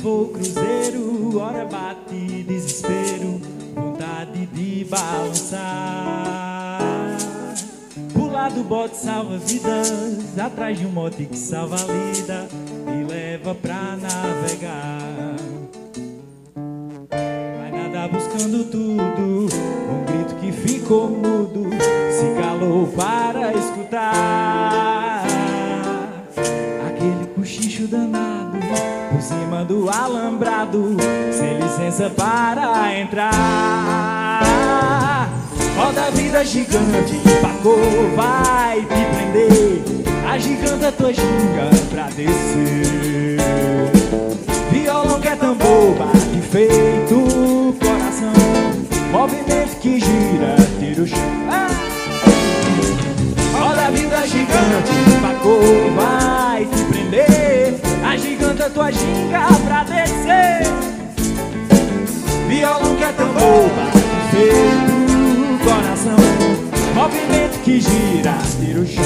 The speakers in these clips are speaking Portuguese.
voo cruzeiro, hora bate desespero, vontade de balançar. Pular do bote salva vidas, atrás de um mote que salva a vida e leva pra navegar. Vai nadar buscando tudo, um grito que ficou mudo, alambrado, sem licença para entrar. Roda vida gigante, empacou, vai te prender. A giganta tua ginga pra descer. Violão que é tambor, bate feito coração. Movimento que gira, tira o chão. Ah! A giganta tua ginga pra descer. Violão que é tambor, bate feito coração. Movimento que gira, tira o chão.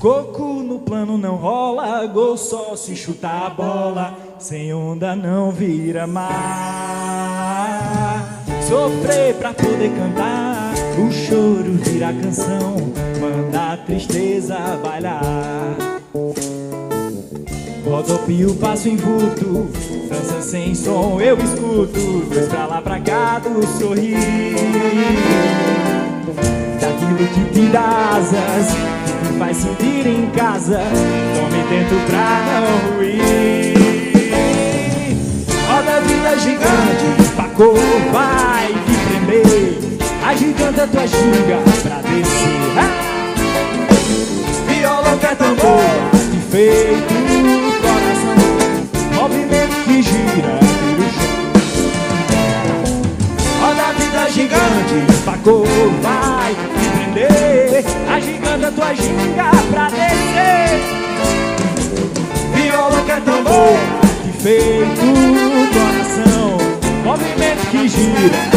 Coco no plano não rola, gol só se chutar a bola, sem onda não vira mar. Sofrer pra poder cantar, o choro vira canção, manda a tristeza bailar. Rodopio, passo em vulto, dança sem som, eu escuto, dois pra lá pra cá do daquilo que dá asas, que te faz sentir em casa. Tome tento pra não ruir. Roda a vida gigante, pacou, vai te prender. A giganta tua ginga pra descer. Violão que é tambor, de feito coração. Movimento que gira pelo chão. Roda a vida gigante, pacou, vai ginga pra descer. Viola que é tambor, que feito coração. Movimento que gira